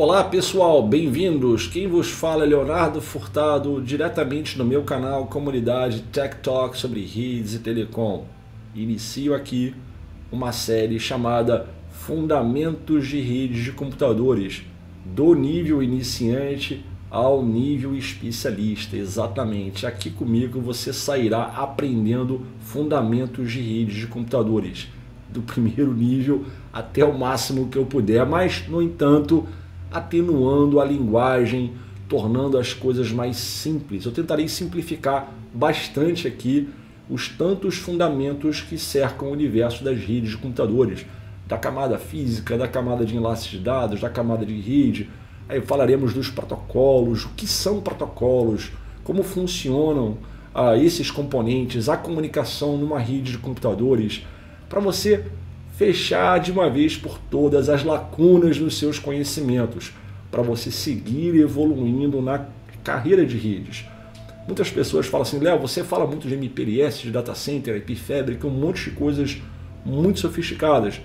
Olá pessoal, bem-vindos. Quem vos fala é Leonardo Furtado, diretamente no meu canal Comunidade Tech Talk sobre redes e telecom. Inicio aqui uma série chamada Fundamentos de redes de computadores, do nível iniciante ao nível especialista. Exatamente. Aqui comigo você sairá aprendendo fundamentos de redes de computadores, do primeiro nível até o máximo que eu puder, mas no entanto atenuando a linguagem, tornando as coisas mais simples. Eu tentarei simplificar bastante aqui os tantos fundamentos que cercam o universo das redes de computadores, da camada física, da camada de enlaces de dados, da camada de rede. Aí falaremos dos protocolos, o que são protocolos, como funcionam ah, esses componentes, a comunicação numa rede de computadores, para você fechar de uma vez por todas as lacunas nos seus conhecimentos, para você seguir evoluindo na carreira de redes. Muitas pessoas falam assim, Léo, você fala muito de MPLS, de data center, IP Fabric, um monte de coisas muito sofisticadas.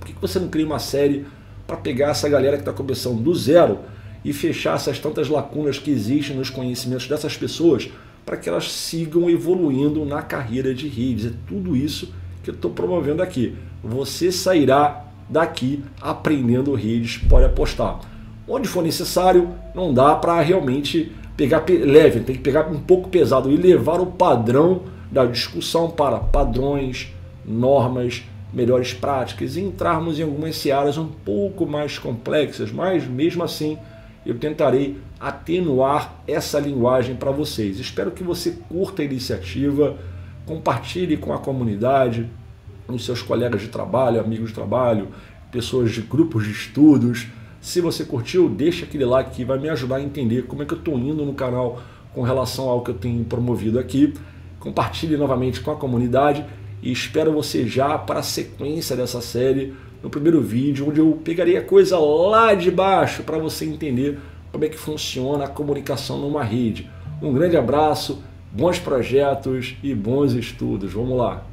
Por que você não cria uma série para pegar essa galera que está começando do zero e fechar essas tantas lacunas que existem nos conhecimentos dessas pessoas para que elas sigam evoluindo na carreira de redes? É tudo isso que eu estou promovendo aqui. Você sairá daqui aprendendo redes, pode apostar. Onde for necessário, não dá para realmente pegar leve, tem que pegar um pouco pesado e levar o padrão da discussão para padrões, normas, melhores práticas e entrarmos em algumas searas um pouco mais complexas, mas mesmo assim eu tentarei atenuar essa linguagem para vocês. Espero que você curta a iniciativa, compartilhe com a comunidade, os seus colegas de trabalho, amigos de trabalho, pessoas de grupos de estudos. Se você curtiu, deixa aquele like que vai me ajudar a entender como é que eu estou indo no canal com relação ao que eu tenho promovido aqui. Compartilhe novamente com a comunidade e espero você já para a sequência dessa série no primeiro vídeo, onde eu pegarei a coisa lá de baixo para você entender como é que funciona a comunicação numa rede. Um grande abraço, bons projetos e bons estudos. Vamos lá!